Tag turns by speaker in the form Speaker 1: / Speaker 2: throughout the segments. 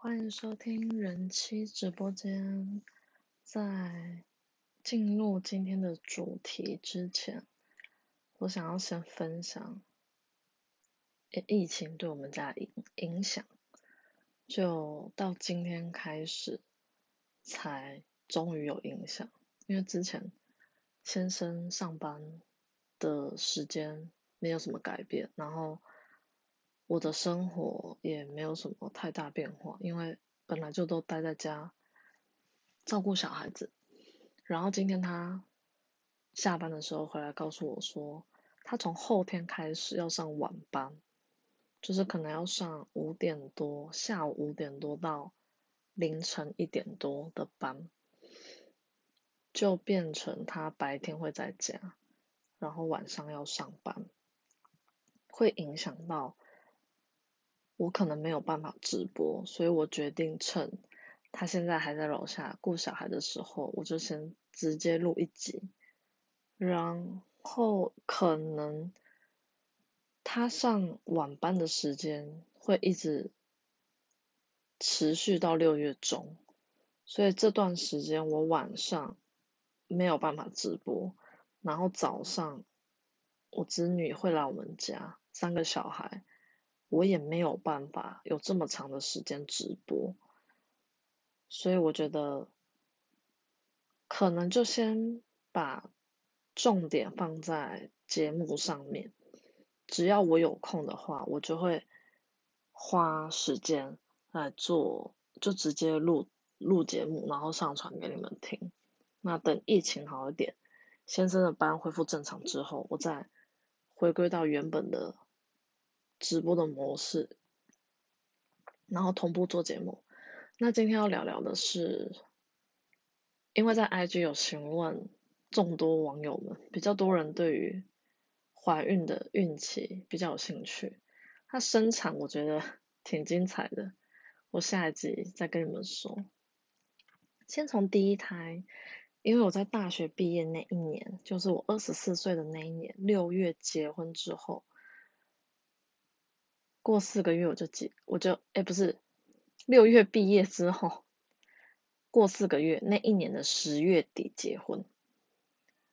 Speaker 1: 欢迎收听人妻直播间。在进入今天的主题之前，我想要先分享疫情对我们家影影响。就到今天开始，才终于有影响。因为之前先生上班的时间没有什么改变，然后我的生活也没有什么太大变化，因为本来就都待在家照顾小孩子。然后今天他下班的时候回来告诉我说，他从后天开始要上晚班。就是可能要上五点多，下午五点多到凌晨一点多的班，就变成他白天会在家，然后晚上要上班，会影响到我可能没有办法直播，所以我决定趁他现在还在楼下顾小孩的时候，我就先直接录一集，然后可能。他上晚班的时间会一直持续到六月中，所以这段时间我晚上没有办法直播，然后早上我子女会来我们家，三个小孩，我也没有办法有这么长的时间直播，所以我觉得可能就先把重点放在节目上面。只要我有空的话，我就会花时间来做，就直接录录节目，然后上传给你们听。那等疫情好一点，先生的班恢复正常之后，我再回归到原本的直播的模式，然后同步做节目。那今天要聊聊的是，因为在 IG 有询问众多网友们，比较多人对于。怀孕的孕期比较有兴趣，她生产我觉得 挺精彩的，我下一集再跟你们说。先从第一胎，因为我在大学毕业那一年，就是我二十四岁的那一年，六月结婚之后，过四个月我就结，我就哎不是，六月毕业之后，过四个月那一年的十月底结婚。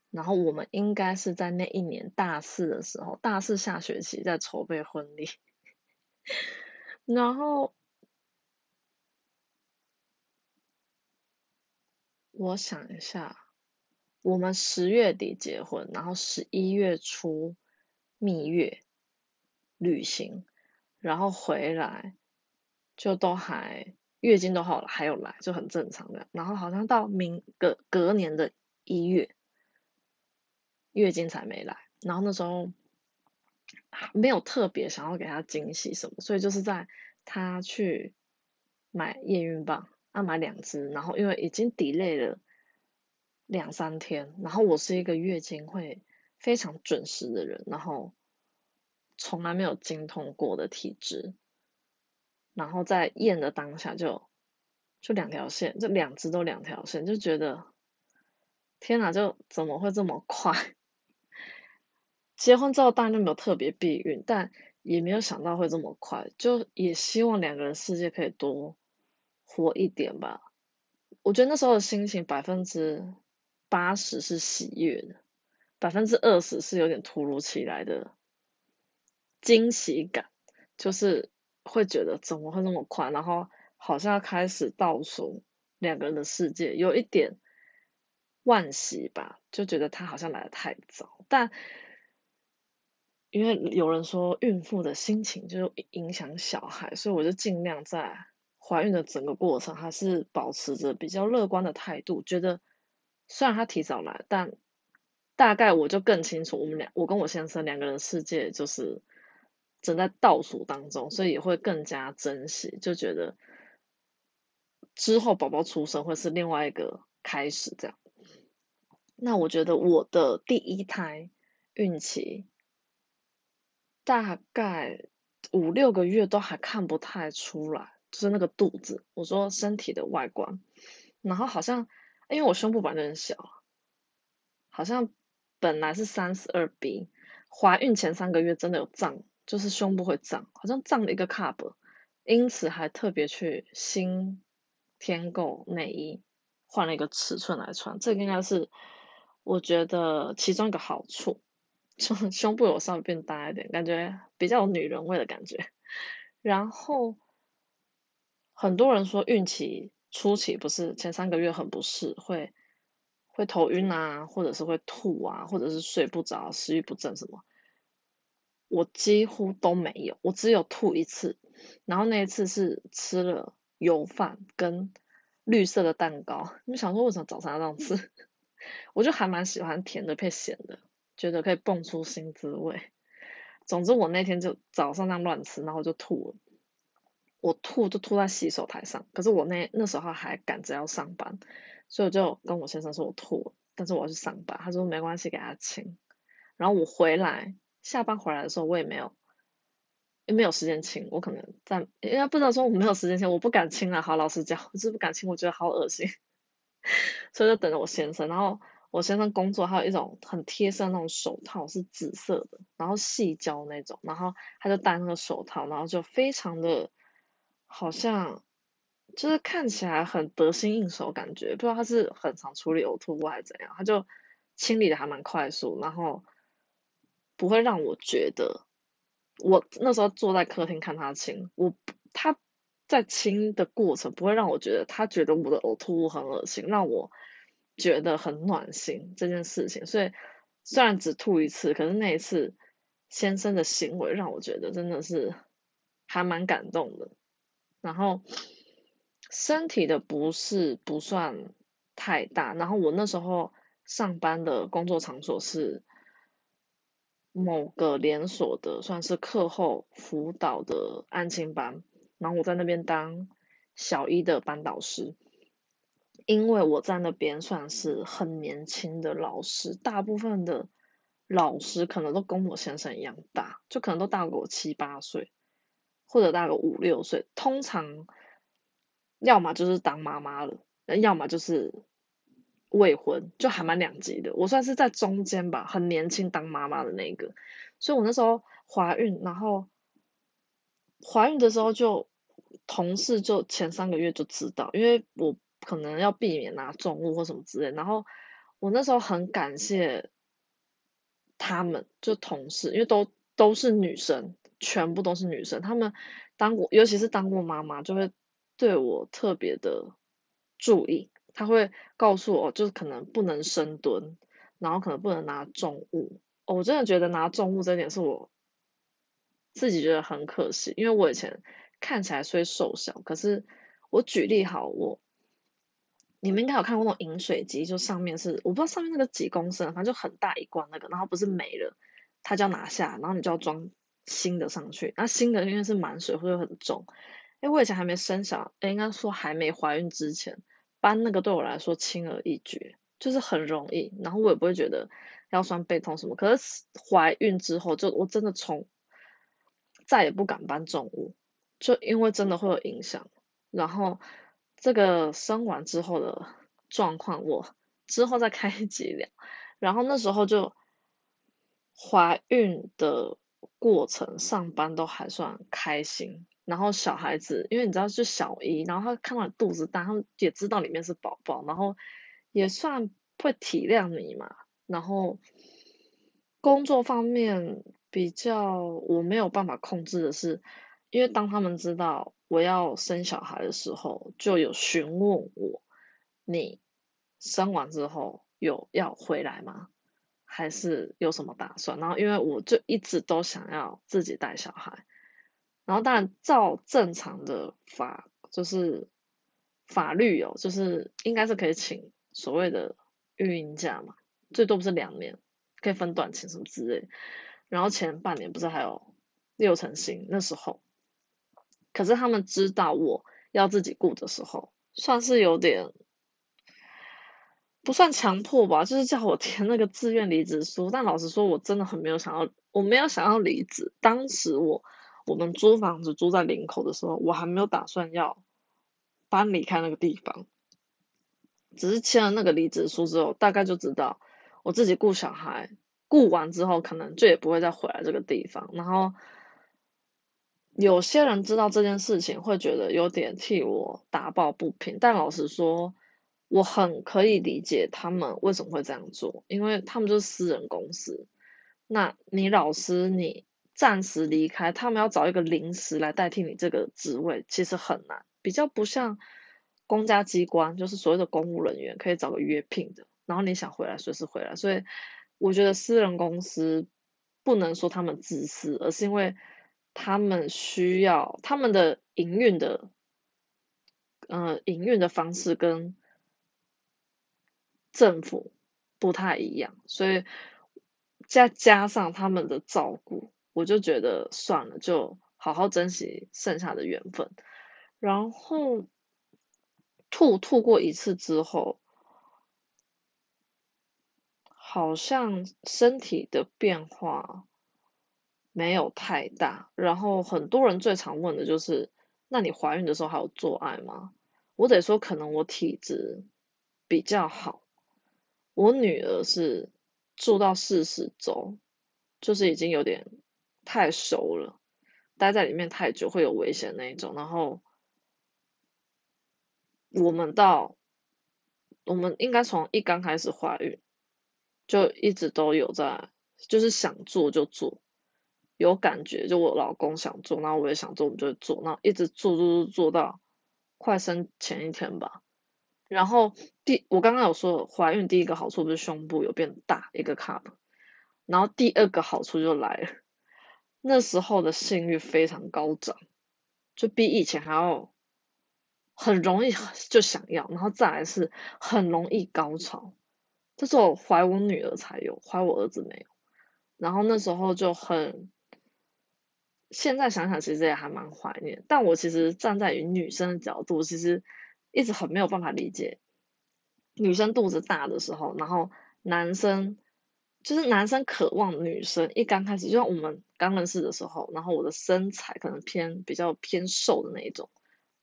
Speaker 1: 然后我们应该是在那一年大四的时候，大四下学期在筹备婚礼。然后我想一下，我们十月底结婚，然后十一月初蜜月旅行，然后回来就都还月经都好了，还有来就很正常的。然后好像到明隔隔年的一月。月经才没来，然后那时候没有特别想要给他惊喜什么，所以就是在他去买验孕棒，啊买两支，然后因为已经 delay 了两三天，然后我是一个月经会非常准时的人，然后从来没有精通过的体质，然后在验的当下就就两条线，就两只都两条线，就觉得天哪，就怎么会这么快？结婚之后当然就没有特别避孕，但也没有想到会这么快，就也希望两个人世界可以多活一点吧。我觉得那时候的心情百分之八十是喜悦的，百分之二十是有点突如其来的惊喜感，就是会觉得怎么会那么快，然后好像要开始倒数两个人的世界，有一点惋惜吧，就觉得他好像来的太早，但。因为有人说孕妇的心情就影响小孩，所以我就尽量在怀孕的整个过程还是保持着比较乐观的态度，觉得虽然他提早来，但大概我就更清楚我们俩，我跟我先生两个人世界就是正在倒数当中，所以也会更加珍惜，就觉得之后宝宝出生会是另外一个开始这样。那我觉得我的第一胎孕期。大概五六个月都还看不太出来，就是那个肚子，我说身体的外观，然后好像因为我胸部本来就很小，好像本来是三十二 B，怀孕前三个月真的有胀，就是胸部会胀，好像胀了一个 cup，因此还特别去新添购内衣，换了一个尺寸来穿。这个应该是我觉得其中一个好处，胸胸部有稍微变大一点，感觉比较有女人味的感觉。然后很多人说孕期初期不是前三个月很不适，会会头晕啊，或者是会吐啊，或者是睡不着、食欲不振什么。我几乎都没有，我只有吐一次，然后那一次是吃了油饭跟绿色的蛋糕。你想说为什么早餐要这样吃？我就还蛮喜欢甜的配咸的，觉得可以蹦出新滋味。总之我那天就早上那样乱吃，然后就吐了。我吐就吐在洗手台上，可是我那那时候还赶着要上班，所以我就跟我先生说我吐了，但是我要去上班。他说没关系，给他清。然后我回来。下班回来的时候，我也没有，也没有时间清。我可能在，因为不知道说我没有时间清，我不敢清啊。好，老实讲，我是不敢清，我觉得好恶心，所以就等着我先生。然后我先生工作，还有一种很贴身那种手套，是紫色的，然后细胶那种，然后他就戴那个手套，然后就非常的，好像就是看起来很得心应手感觉，不知道他是很常处理呕吐物还是怎样，他就清理的还蛮快速，然后。不会让我觉得，我那时候坐在客厅看他亲，我他在亲的过程不会让我觉得他觉得我的呕吐物很恶心，让我觉得很暖心这件事情。所以虽然只吐一次，可是那一次先生的行为让我觉得真的是还蛮感动的。然后身体的不适不算太大，然后我那时候上班的工作场所是。某个连锁的算是课后辅导的案情班，然后我在那边当小一的班导师，因为我在那边算是很年轻的老师，大部分的老师可能都跟我先生一样大，就可能都大过我七八岁，或者大个五六岁，通常要么就是当妈妈了，要么就是。未婚就还蛮两极的，我算是在中间吧，很年轻当妈妈的那个，所以我那时候怀孕，然后怀孕的时候就同事就前三个月就知道，因为我可能要避免拿重物或什么之类，然后我那时候很感谢他们，就同事，因为都都是女生，全部都是女生，他们当过，尤其是当过妈妈，就会对我特别的注意。他会告诉我，就是可能不能深蹲，然后可能不能拿重物。我真的觉得拿重物这点是我自己觉得很可惜，因为我以前看起来虽瘦小，可是我举例好，我你们应该有看过那种饮水机，就上面是我不知道上面那个几公升，反正就很大一罐那个，然后不是没了，他就要拿下，然后你就要装新的上去。那新的因为是满水会很重，因为我以前还没生小，应该说还没怀孕之前。搬那个对我来说轻而易举，就是很容易，然后我也不会觉得腰酸背痛什么。可是怀孕之后，就我真的从再也不敢搬重物，就因为真的会有影响。然后这个生完之后的状况，我之后再开一集聊。然后那时候就怀孕的过程，上班都还算开心。然后小孩子，因为你知道是小一，然后他看到肚子大，他也知道里面是宝宝，然后也算会体谅你嘛。然后工作方面比较我没有办法控制的是，因为当他们知道我要生小孩的时候，就有询问我，你生完之后有要回来吗？还是有什么打算？然后因为我就一直都想要自己带小孩。然后当然照正常的法就是法律有，就是应该是可以请所谓的育婴假嘛，最多不是两年，可以分短期什么之类。然后前半年不是还有六成薪那时候，可是他们知道我要自己顾的时候，算是有点不算强迫吧，就是叫我填那个自愿离职书。但老实说，我真的很没有想要，我没有想要离职。当时我。我们租房子租在林口的时候，我还没有打算要搬离开那个地方，只是签了那个离职书之后，大概就知道我自己雇小孩，雇完之后可能就也不会再回来这个地方。然后有些人知道这件事情会觉得有点替我打抱不平，但老实说，我很可以理解他们为什么会这样做，因为他们就是私人公司。那你老师你暂时离开，他们要找一个临时来代替你这个职位，其实很难，比较不像公家机关，就是所谓的公务人员可以找个约聘的，然后你想回来随时回来。所以我觉得私人公司不能说他们自私，而是因为。他们需要他们的营运的，呃，营运的方式跟政府不太一样，所以再加上他们的照顾，我就觉得算了，就好好珍惜剩下的缘分。然后吐吐过一次之后，好像身体的变化。没有太大，然后很多人最常问的就是，那你怀孕的时候还有做爱吗？我得说，可能我体质比较好，我女儿是住到四十周，就是已经有点太熟了，待在里面太久会有危险那一种。然后我们到我们应该从一刚开始怀孕，就一直都有在，就是想做就做。有感觉，就我老公想做，然后我也想做，我们就做，然后一直做做做做到快生前一天吧。然后第我刚刚有说怀孕第一个好处不是胸部有变大一个 cup，然后第二个好处就来了，那时候的性欲非常高涨，就比以前还要很容易就想要，然后再来是很容易高潮，这是我怀我女儿才有，怀我儿子没有。然后那时候就很。现在想想，其实也还蛮怀念。但我其实站在于女生的角度，其实一直很没有办法理解，女生肚子大的时候，然后男生就是男生渴望女生一刚开始，就像我们刚认识的时候，然后我的身材可能偏比较偏瘦的那一种，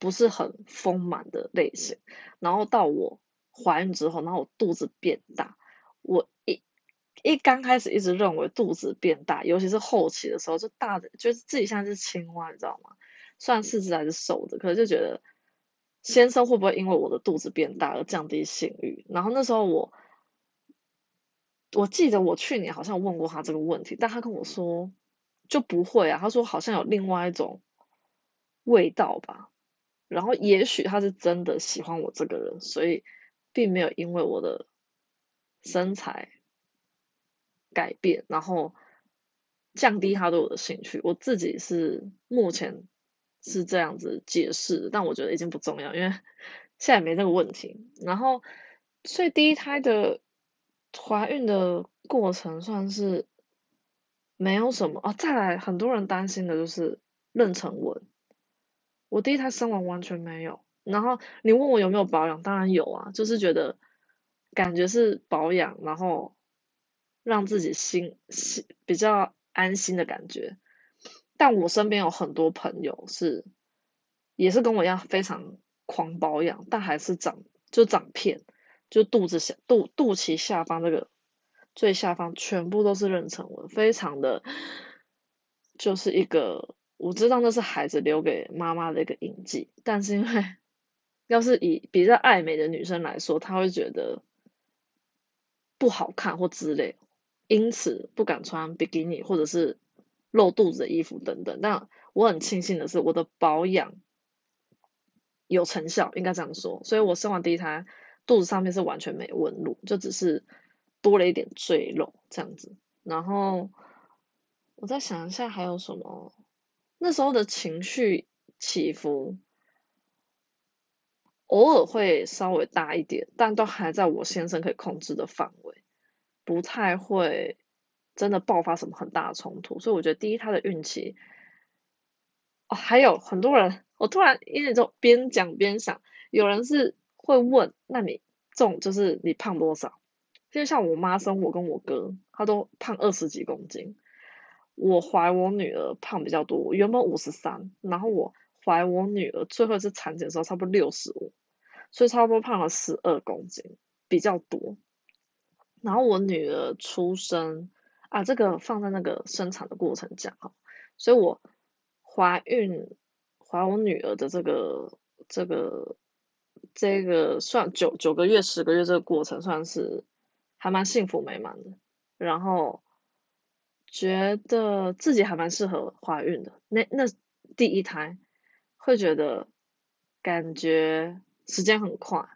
Speaker 1: 不是很丰满的类型。然后到我怀孕之后，然后我肚子变大，我一。一刚开始一直认为肚子变大，尤其是后期的时候，就大的就是自己像是青蛙，你知道吗？虽然四肢还是瘦的，可是就觉得先生会不会因为我的肚子变大而降低性欲？然后那时候我我记得我去年好像问过他这个问题，但他跟我说就不会啊，他说好像有另外一种味道吧。然后也许他是真的喜欢我这个人，所以并没有因为我的身材。改变，然后降低他对我的兴趣。我自己是目前是这样子解释，但我觉得已经不重要，因为 现在没这个问题。然后，所以第一胎的怀孕的过程算是没有什么啊。再来，很多人担心的就是妊娠纹。我第一胎生完完全没有。然后你问我有没有保养，当然有啊，就是觉得感觉是保养，然后。让自己心心比较安心的感觉，但我身边有很多朋友是，也是跟我一样非常狂保养，但还是长就长片，就肚子下肚肚脐下方这个最下方全部都是妊娠纹，非常的，就是一个我知道那是孩子留给妈妈的一个印记，但是因为要是以比较爱美的女生来说，她会觉得不好看或之类。因此不敢穿比基尼或者是露肚子的衣服等等，但我很庆幸的是我的保养有成效，应该这样说。所以我生完第一胎，肚子上面是完全没纹路，就只是多了一点赘肉这样子。然后我再想一下还有什么，那时候的情绪起伏偶尔会稍微大一点，但都还在我先生可以控制的范围。不太会真的爆发什么很大的冲突，所以我觉得第一胎的运气，哦，还有很多人，我突然因为就边讲边想，有人是会问，那你重就是你胖多少？就像我妈生我跟我哥，他都胖二十几公斤，我怀我女儿胖比较多，我原本五十三，然后我怀我女儿最后一次产检的时候差不多六十五，所以差不多胖了十二公斤，比较多。然后我女儿出生啊，这个放在那个生产的过程讲哈，所以我怀孕怀我女儿的这个这个这个算九九个月十个月这个过程算是还蛮幸福美满的，然后觉得自己还蛮适合怀孕的，那那第一胎会觉得感觉时间很快，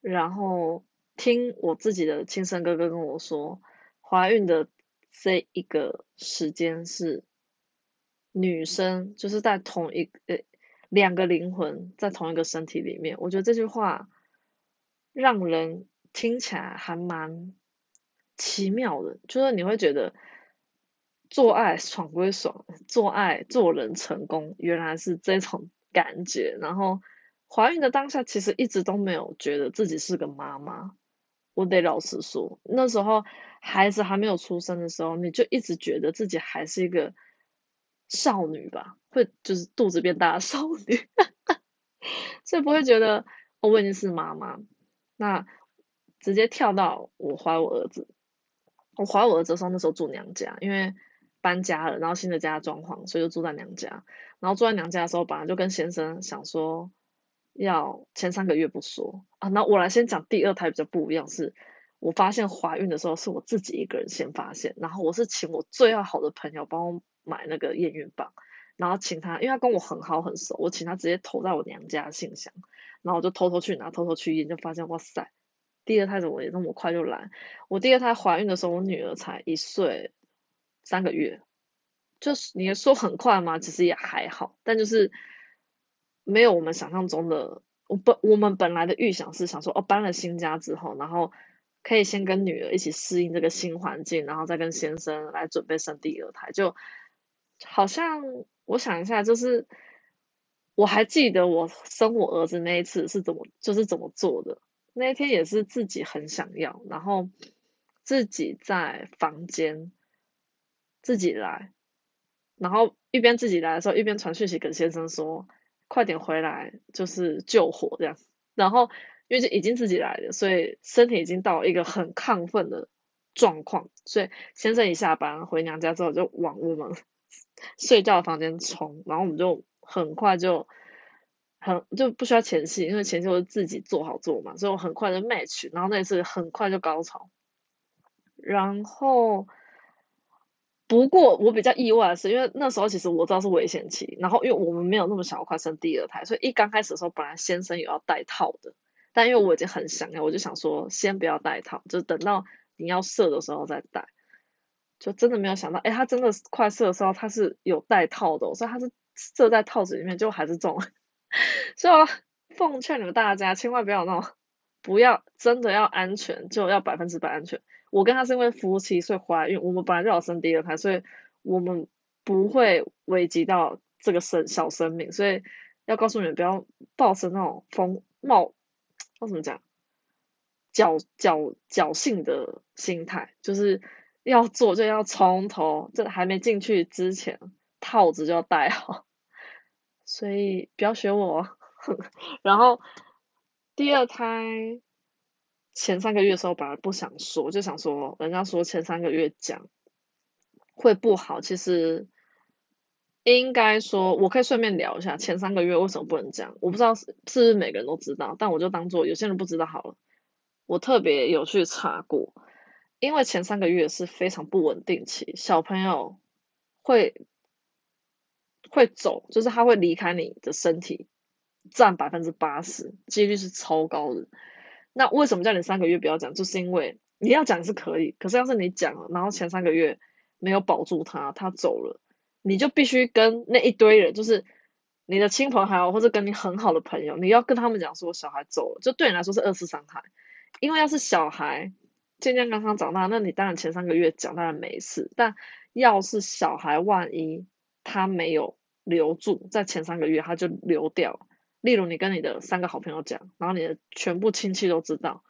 Speaker 1: 然后听我自己的亲生哥哥跟我说，怀孕的这一个时间是。女生就是在同一呃两个灵魂在同一个身体里面，我觉得这句话让人听起来还蛮奇妙的，就是你会觉得做爱爽归爽，做爱做人成功原来是这种感觉。然后怀孕的当下其实一直都没有觉得自己是个妈妈，我得老实说，那时候孩子还没有出生的时候，你就一直觉得自己还是一个。少女吧，会就是肚子变大的少女，所以不会觉得我已经是妈妈。那直接跳到我怀我儿子，我怀我儿子的时候，那时候住娘家，因为搬家了，然后新的家装潢，所以就住在娘家。然后住在娘家的时候，本来就跟先生想说要前三个月不说啊。那我来先讲第二胎比较不一样，是我发现怀孕的时候是我自己一个人先发现，然后我是请我最要好的朋友帮我。买那个验孕棒，然后请他，因为他跟我很好很熟，我请他直接投在我娘家信箱，然后我就偷偷去拿，偷偷去验，就发现哇塞，第二胎怎么也那么快就来？我第二胎怀孕的时候，我女儿才一岁三个月，就是你说很快吗？其实也还好，但就是没有我们想象中的，我本我们本来的预想是想说，哦，搬了新家之后，然后。可以先跟女儿一起适应这个新环境，然后再跟先生来准备生第二胎，就。好像我想一下，就是我还记得我生我儿子那一次是怎么，就是怎么做的。那一天也是自己很想要，然后自己在房间自己来，然后一边自己来的时候，一边传讯息跟先生说，快点回来，就是救火这样。然后因为就已经自己来了，所以身体已经到一个很亢奋的状况，所以先生一下班回娘家之后就往我们。睡觉的房间冲，然后我们就很快就很就不需要前戏，因为前戏我是自己做好做嘛，所以我很快就 match，然后那一次很快就高潮。然后不过我比较意外的是，因为那时候其实我知道是危险期，然后因为我们没有那么想要快生第二胎，所以一刚开始的时候，本来先生有要戴套的，但因为我已经很想要，我就想说先不要戴套，就等到你要射的时候再戴。就真的没有想到，哎，他真的快射的时候，他是有带套的，所以他是射在套子里面，就还是中。所以我奉劝你们大家，千万不要那种，不要真的要安全，就要百分之百安全。我跟他是因为夫妻，所以怀孕，我们本来就要生第二胎，所以我们不会危及到这个生小生命，所以要告诉你们，不要抱持那种风冒，我怎么讲，侥侥侥幸的心态，就是。要做就要从头，这还没进去之前，套子就要戴好，所以不要学我。然后第二胎前三个月的时候，本来不想说，就想说人家说前三个月讲会不好，其实应该说，我可以顺便聊一下前三个月为什么不能讲。我不知道是是不是每个人都知道，但我就当做有些人不知道好了。我特别有去查过。因为前三个月是非常不稳定期，小朋友会会走，就是他会离开你的身体，占百分之八十，几率是超高的。那为什么叫你三个月不要讲？就是因为你要讲是可以，可是要是你讲了，然后前三个月没有保住他，他走了，你就必须跟那一堆人，就是你的亲朋好友或者跟你很好的朋友，你要跟他们讲说小孩走了，就对你来说是二次伤害，因为要是小孩。健健康康长大，那你当然前三个月讲当然没事。但要是小孩万一他没有留住，在前三个月他就流掉。例如你跟你的三个好朋友讲，然后你的全部亲戚都知道，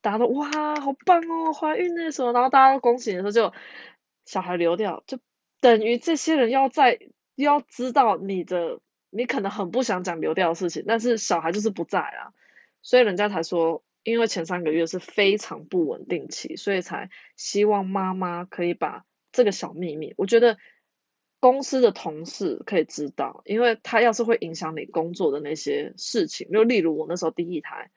Speaker 1: 大家都哇好棒哦，怀孕那时候，然后大家都恭喜的时候就小孩流掉，就等于这些人要在要知道你的，你可能很不想讲流掉的事情，但是小孩就是不在啊，所以人家才说。因为前三个月是非常不稳定期，所以才希望妈妈可以把这个小秘密。我觉得公司的同事可以知道，因为他要是会影响你工作的那些事情，就例如我那时候第一胎，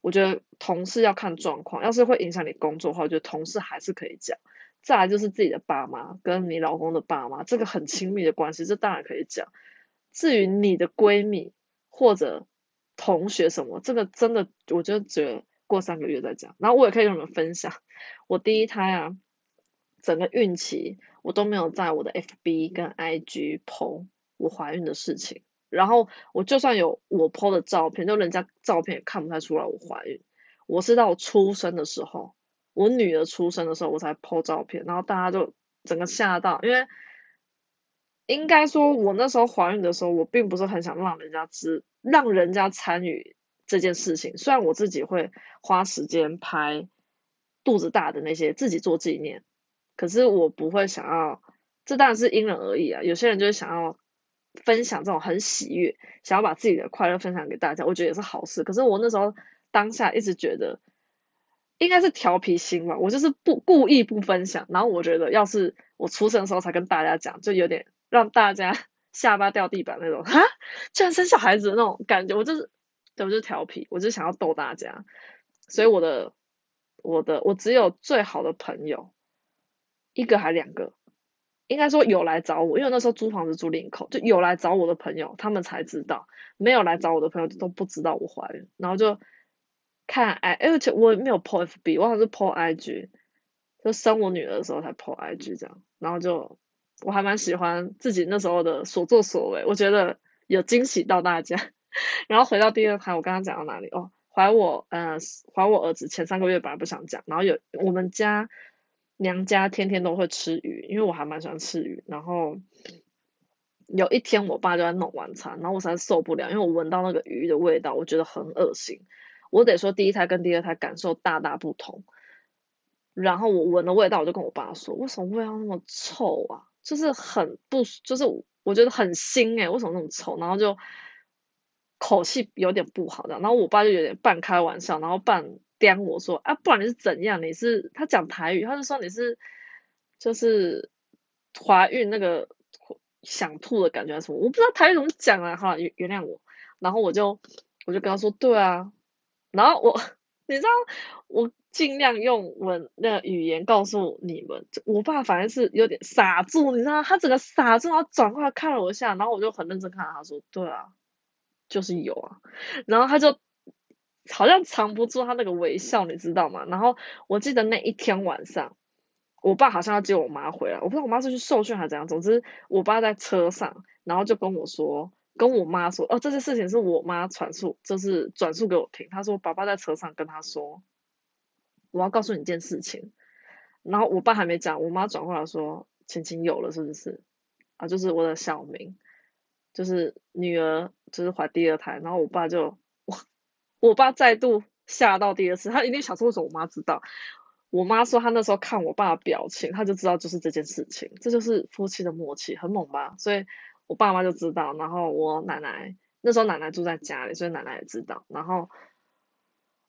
Speaker 1: 我觉得同事要看状况，要是会影响你工作的话，我觉得同事还是可以讲。再来就是自己的爸妈跟你老公的爸妈，这个很亲密的关系，这当然可以讲。至于你的闺蜜或者同学什么，这个真的我就觉得过三个月再讲。然后我也可以跟你们分享，我第一胎啊，整个孕期我都没有在我的 FB 跟 IG PO 我怀孕的事情。然后我就算有我 PO 的照片，就人家照片也看不太出来我怀孕。我是到我出生的时候。我女儿出生的时候，我才 po 照片，然后大家就整个吓到，因为应该说，我那时候怀孕的时候，我并不是很想让人家知，让人家参与这件事情。虽然我自己会花时间拍肚子大的那些，自己做纪念，可是我不会想要，这当然是因人而异啊。有些人就是想要分享这种很喜悦，想要把自己的快乐分享给大家，我觉得也是好事。可是我那时候当下一直觉得。应该是调皮心吧，我就是不故意不分享，然后我觉得要是我出生的时候才跟大家讲，就有点让大家 下巴掉地板那种，哈，居然生小孩子的那种感觉，我就是，对我就是调皮，我就想要逗大家，所以我的我的我只有最好的朋友一个还两个，应该说有来找我，因为那时候租房子租林口，就有来找我的朋友，他们才知道，没有来找我的朋友都不知道我怀孕，然后就。看 I，而且我也没有 po FB，我好像是 po IG，就生我女儿的时候才 po IG 这样，然后就我还蛮喜欢自己那时候的所作所为，我觉得有惊喜到大家。然后回到第二排，我刚刚讲到哪里？哦，怀我，呃，怀我儿子前三个月本来不想讲，然后有我们家娘家天天都会吃鱼，因为我还蛮喜欢吃鱼，然后有一天我爸就在弄晚餐，然后我实在受不了，因为我闻到那个鱼的味道，我觉得很恶心。我得说，第一胎跟第二胎感受大大不同。然后我闻的味道，我就跟我爸说：“为什么味道那么臭啊？就是很不，就是我觉得很腥哎，为什么那么臭？”然后就口气有点不好的。然后我爸就有点半开玩笑，然后半颠我说：“啊，不然你是怎样？你是他讲台语，他就说你是就是怀孕那个想吐的感觉什么？我不知道台语怎么讲啊，哈，原原谅我。然后我就我就跟他说：“对啊。”然后我，你知道，我尽量用文那语言告诉你们，我爸反正是有点傻住，你知道，他整个傻住，然后转过来看了我一下，然后我就很认真看他说，对啊，就是有啊，然后他就好像藏不住他那个微笑，你知道吗？然后我记得那一天晚上，我爸好像要接我妈回来，我不知道我妈是去受训还是怎样，总之我爸在车上，然后就跟我说。跟我妈说，哦，这件事情是我妈传述，就是转述给我听。她说，爸爸在车上跟她说，我要告诉你一件事情。然后我爸还没讲，我妈转过来说，晴晴有了，是不是？啊，就是我的小名，就是女儿，就是怀第二胎。然后我爸就，我我爸再度吓到第二次，他一定想说，为什么我妈知道？我妈说，她那时候看我爸的表情，她就知道就是这件事情，这就是夫妻的默契，很猛吧？所以。我爸妈就知道，然后我奶奶那时候奶奶住在家里，所以奶奶也知道。然后，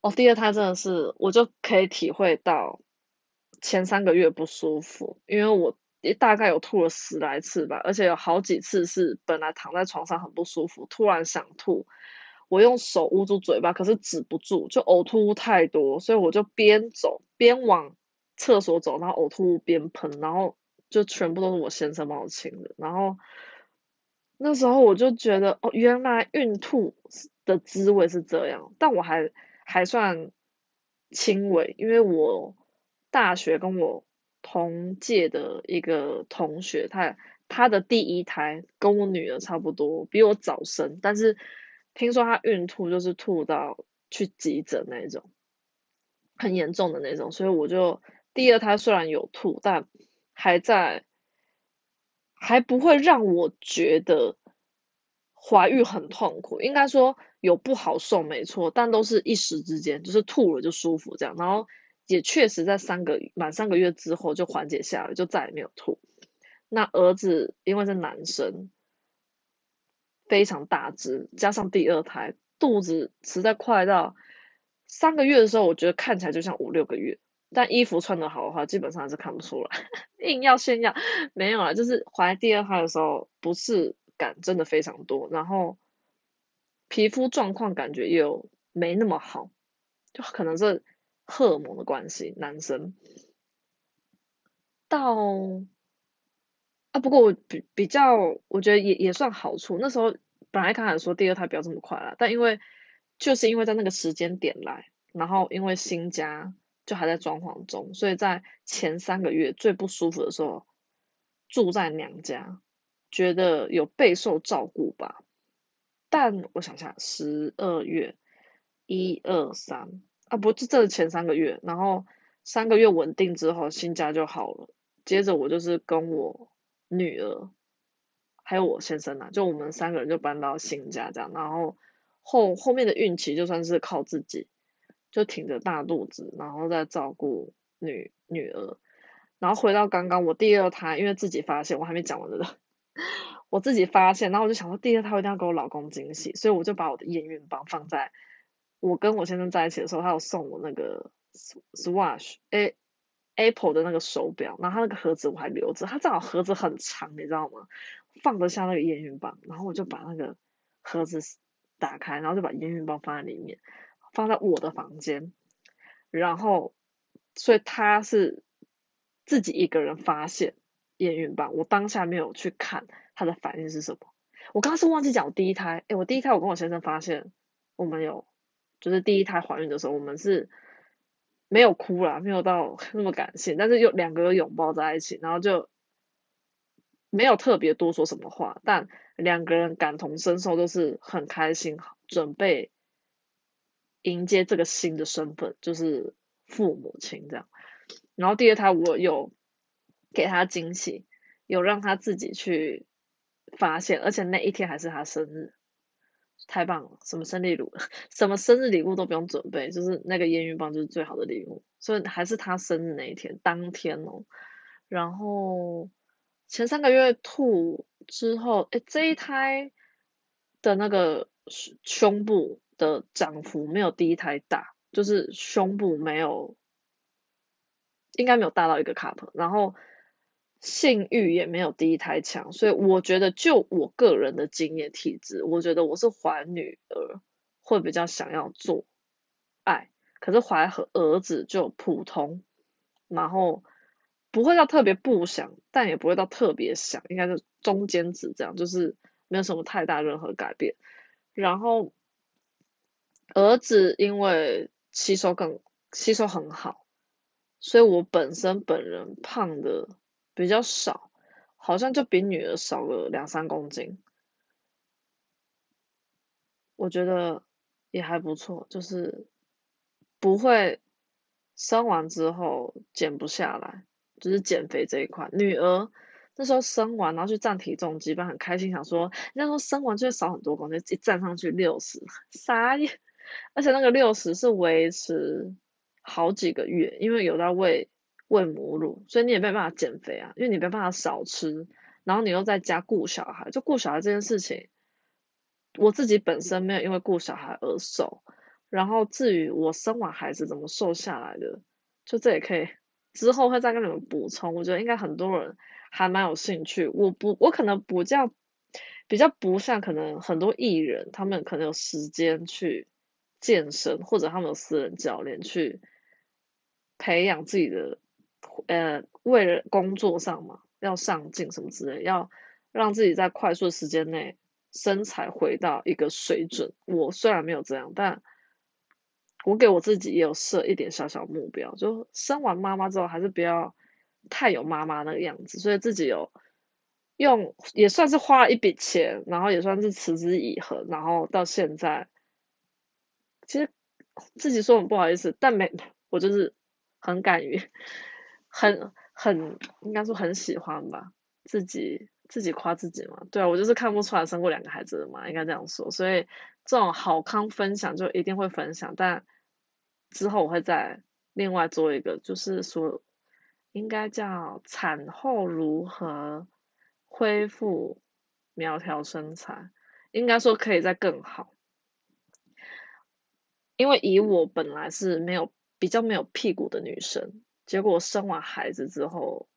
Speaker 1: 哦，第二胎真的是，我就可以体会到前三个月不舒服，因为我大概有吐了十来次吧，而且有好几次是本来躺在床上很不舒服，突然想吐，我用手捂住嘴巴，可是止不住，就呕吐物太多，所以我就边走边往厕所走，然后呕吐物边喷，然后就全部都是我先生帮我清的，然后。那时候我就觉得，哦，原来孕吐的滋味是这样，但我还还算轻微，因为我大学跟我同届的一个同学，他他的第一胎跟我女儿差不多，比我早生，但是听说他孕吐就是吐到去急诊那种，很严重的那种，所以我就第二胎虽然有吐，但还在。还不会让我觉得怀孕很痛苦，应该说有不好受没错，但都是一时之间，就是吐了就舒服这样，然后也确实在三个满三个月之后就缓解下来，就再也没有吐。那儿子因为是男生，非常大只，加上第二胎肚子实在快到三个月的时候，我觉得看起来就像五六个月，但衣服穿的好的话，基本上是看不出来。硬要炫耀，没有啊，就是怀第二胎的时候，不适感真的非常多，然后皮肤状况感觉又没那么好，就可能是荷尔蒙的关系，男生到啊，不过我比比较，我觉得也也算好处。那时候本来刚才说第二胎不要这么快啦，但因为就是因为在那个时间点来，然后因为新家。就还在装潢中，所以在前三个月最不舒服的时候，住在娘家，觉得有备受照顾吧。但我想想，十二月，一二三，啊不，就这前三个月，然后三个月稳定之后，新家就好了。接着我就是跟我女儿，还有我先生啊，就我们三个人就搬到新家这样，然后后后面的运气就算是靠自己。就挺着大肚子，然后再照顾女女儿，然后回到刚刚我第二胎，因为自己发现我还没讲完的，我自己发现，然后我就想说第二胎一定要给我老公惊喜，所以我就把我的验孕棒放在我跟我先生在一起的时候，他有送我那个 Swatch A Apple 的那个手表，然后他那个盒子我还留着，它正好盒子很长，你知道吗？放得下那个验孕棒，然后我就把那个盒子打开，然后就把验孕棒放在里面。放在我的房间，然后，所以他是自己一个人发现验孕棒，我当下没有去看他的反应是什么。我刚刚是忘记讲我第一胎，哎，我第一胎我跟我先生发现我们有，就是第一胎怀孕的时候，我们是没有哭啦，没有到那么感性，但是又两个人拥抱在一起，然后就没有特别多说什么话，但两个人感同身受，都是很开心，准备。迎接这个新的身份，就是父母亲这样。然后第二胎我有给他惊喜，有让他自己去发现，而且那一天还是他生日，太棒了！什么生日礼物，什么生日礼物都不用准备，就是那个验孕棒就是最好的礼物。所以还是他生日那一天当天哦。然后前三个月吐之后，哎，这一胎的那个胸部。的涨幅没有第一胎大，就是胸部没有，应该没有大到一个 cup，然后性欲也没有第一胎强，所以我觉得就我个人的经验体质，我觉得我是怀女儿会比较想要做爱，可是怀和儿子就普通，然后不会到特别不想，但也不会到特别想，应该是中间值这样，就是没有什么太大任何改变，然后。儿子因为吸收更吸收很好，所以我本身本人胖的比较少，好像就比女儿少了两三公斤。我觉得也还不错，就是不会生完之后减不下来，就是减肥这一块。女儿那时候生完，然后去站体重机，本很开心，想说那时候生完就会少很多公斤，一站上去六十，傻眼。而且那个六十是维持好几个月，因为有在喂喂母乳，所以你也没办法减肥啊，因为你没办法少吃，然后你又在家顾小孩，就顾小孩这件事情，我自己本身没有因为顾小孩而瘦，然后至于我生完孩子怎么瘦下来的，就这也可以之后会再跟你们补充，我觉得应该很多人还蛮有兴趣，我不我可能不叫比较不像可能很多艺人，他们可能有时间去。健身或者他们有私人教练去培养自己的，呃，为了工作上嘛，要上进什么之类，要让自己在快速的时间内身材回到一个水准。我虽然没有这样，但我给我自己也有设一点小小目标，就生完妈妈之后还是不要太有妈妈那个样子，所以自己有用也算是花了一笔钱，然后也算是持之以恒，然后到现在。其实自己说很不好意思，但没我就是很敢于，很很应该说很喜欢吧，自己自己夸自己嘛，对啊，我就是看不出来生过两个孩子的嘛，应该这样说，所以这种好康分享就一定会分享，但之后我会再另外做一个，就是说应该叫产后如何恢复苗条身材，应该说可以再更好。因为以我本来是没有比较没有屁股的女生，结果生完孩子之后，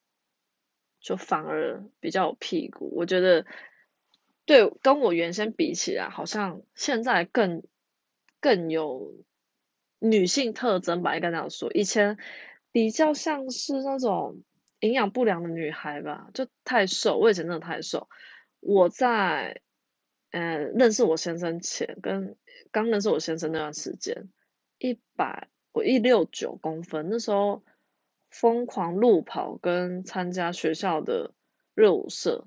Speaker 1: 就反而比较有屁股。我觉得，对，跟我原先比起来，好像现在更更有女性特征吧，应该这样说。以前比较像是那种营养不良的女孩吧，就太瘦。我以前真的太瘦。我在嗯认识我先生前，跟刚认识我先生那段时间，一百。我一六九公分，那时候疯狂路跑跟参加学校的热舞社，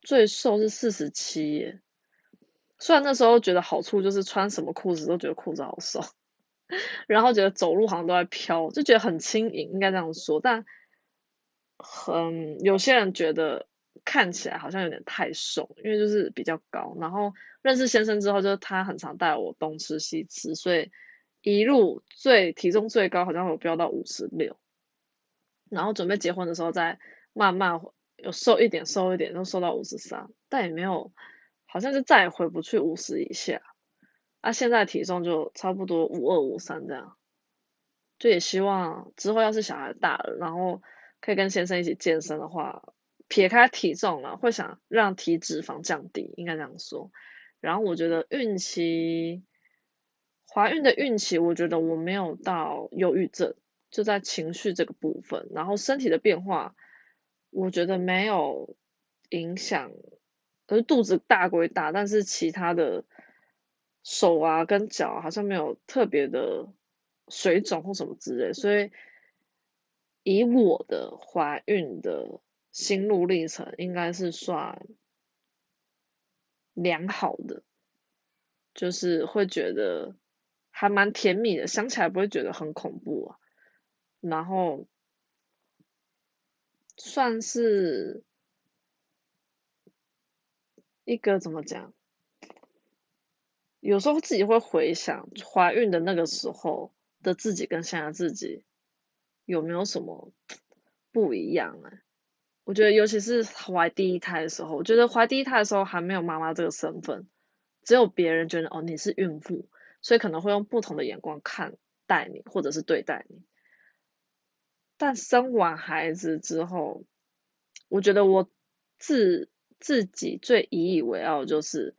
Speaker 1: 最瘦是四十七耶。虽然那时候觉得好处就是穿什么裤子都觉得裤子好瘦，然后觉得走路好像都在飘，就觉得很轻盈，应该这样说。但很有些人觉得看起来好像有点太瘦，因为就是比较高。然后认识先生之后，就是他很常带我东吃西吃，所以。一路最体重最高好像有飙到五十六，然后准备结婚的时候再慢慢有瘦一点瘦一点，都瘦到五十三，但也没有，好像就再也回不去五十以下。啊，现在体重就差不多五二五三这样，就也希望之后要是小孩大了，然后可以跟先生一起健身的话，撇开体重了，会想让体脂肪降低，应该这样说。然后我觉得孕期。怀孕的孕期，我觉得我没有到忧郁症，就在情绪这个部分，然后身体的变化，我觉得没有影响，可是肚子大归大，但是其他的手啊跟脚好像没有特别的水肿或什么之类，所以以我的怀孕的心路历程，应该是算良好的，就是会觉得。还蛮甜蜜的，想起来不会觉得很恐怖啊。然后算是一个怎么讲？有时候自己会回想怀孕的那个时候的自己跟现在自己有没有什么不一样啊？我觉得尤其是怀第一胎的时候，我觉得怀第一胎的时候还没有妈妈这个身份，只有别人觉得哦你是孕妇。所以可能会用不同的眼光看待你，或者是对待你。但生完孩子之后，我觉得我自自己最引以为傲就是，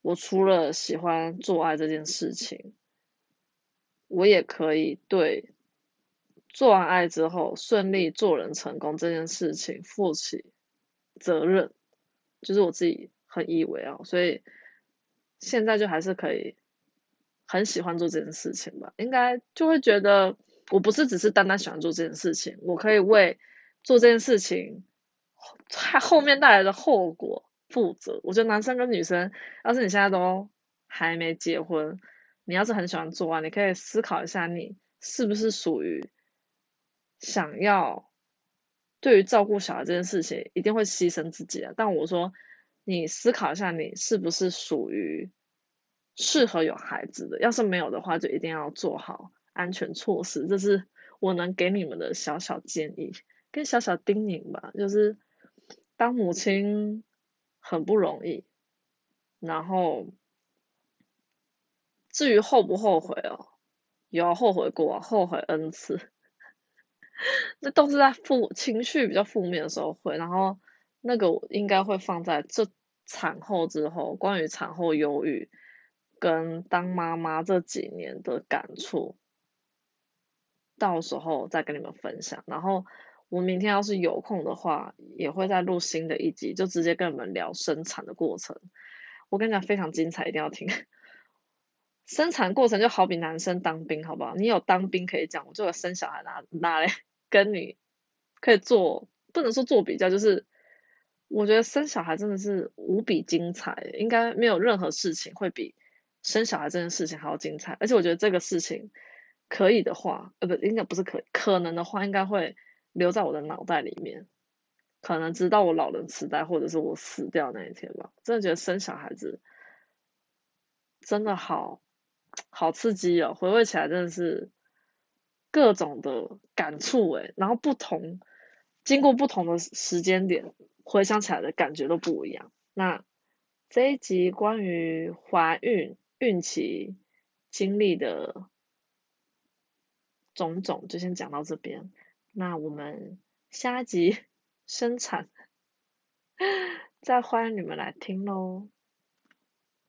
Speaker 1: 我除了喜欢做爱这件事情，我也可以对做完爱之后顺利做人成功这件事情负起责任，就是我自己很以为傲。所以现在就还是可以。很喜欢做这件事情吧，应该就会觉得我不是只是单单喜欢做这件事情，我可以为做这件事情后后面带来的后果负责。我觉得男生跟女生，要是你现在都还没结婚，你要是很喜欢做啊，你可以思考一下，你是不是属于想要对于照顾小孩这件事情一定会牺牲自己的。但我说，你思考一下，你是不是属于。适合有孩子的，要是没有的话，就一定要做好安全措施。这是我能给你们的小小建议，跟小小叮咛吧。就是当母亲很不容易，然后至于后不后悔哦，有后悔过，后悔 n 次。那都是在负情绪比较负面的时候会，然后那个应该会放在这产后之后，关于产后忧郁。跟当妈妈这几年的感触，到时候再跟你们分享。然后我明天要是有空的话，也会再录新的一集，就直接跟你们聊生产的过程。我跟你讲，非常精彩，一定要听。生产过程就好比男生当兵，好不好？你有当兵可以讲，我就有生小孩拿拿来跟你可以做，不能说做比较，就是我觉得生小孩真的是无比精彩，应该没有任何事情会比。生小孩这件事情还要精彩，而且我觉得这个事情可以的话，呃，不，应该不是可可能的话，应该会留在我的脑袋里面，可能直到我老人痴呆或者是我死掉那一天吧。真的觉得生小孩子真的好好刺激哦，回味起来真的是各种的感触诶，然后不同经过不同的时间点，回想起来的感觉都不一样。那这一集关于怀孕。孕期经历的种种就先讲到这边，那我们下一集 生产 再欢迎你们来听喽。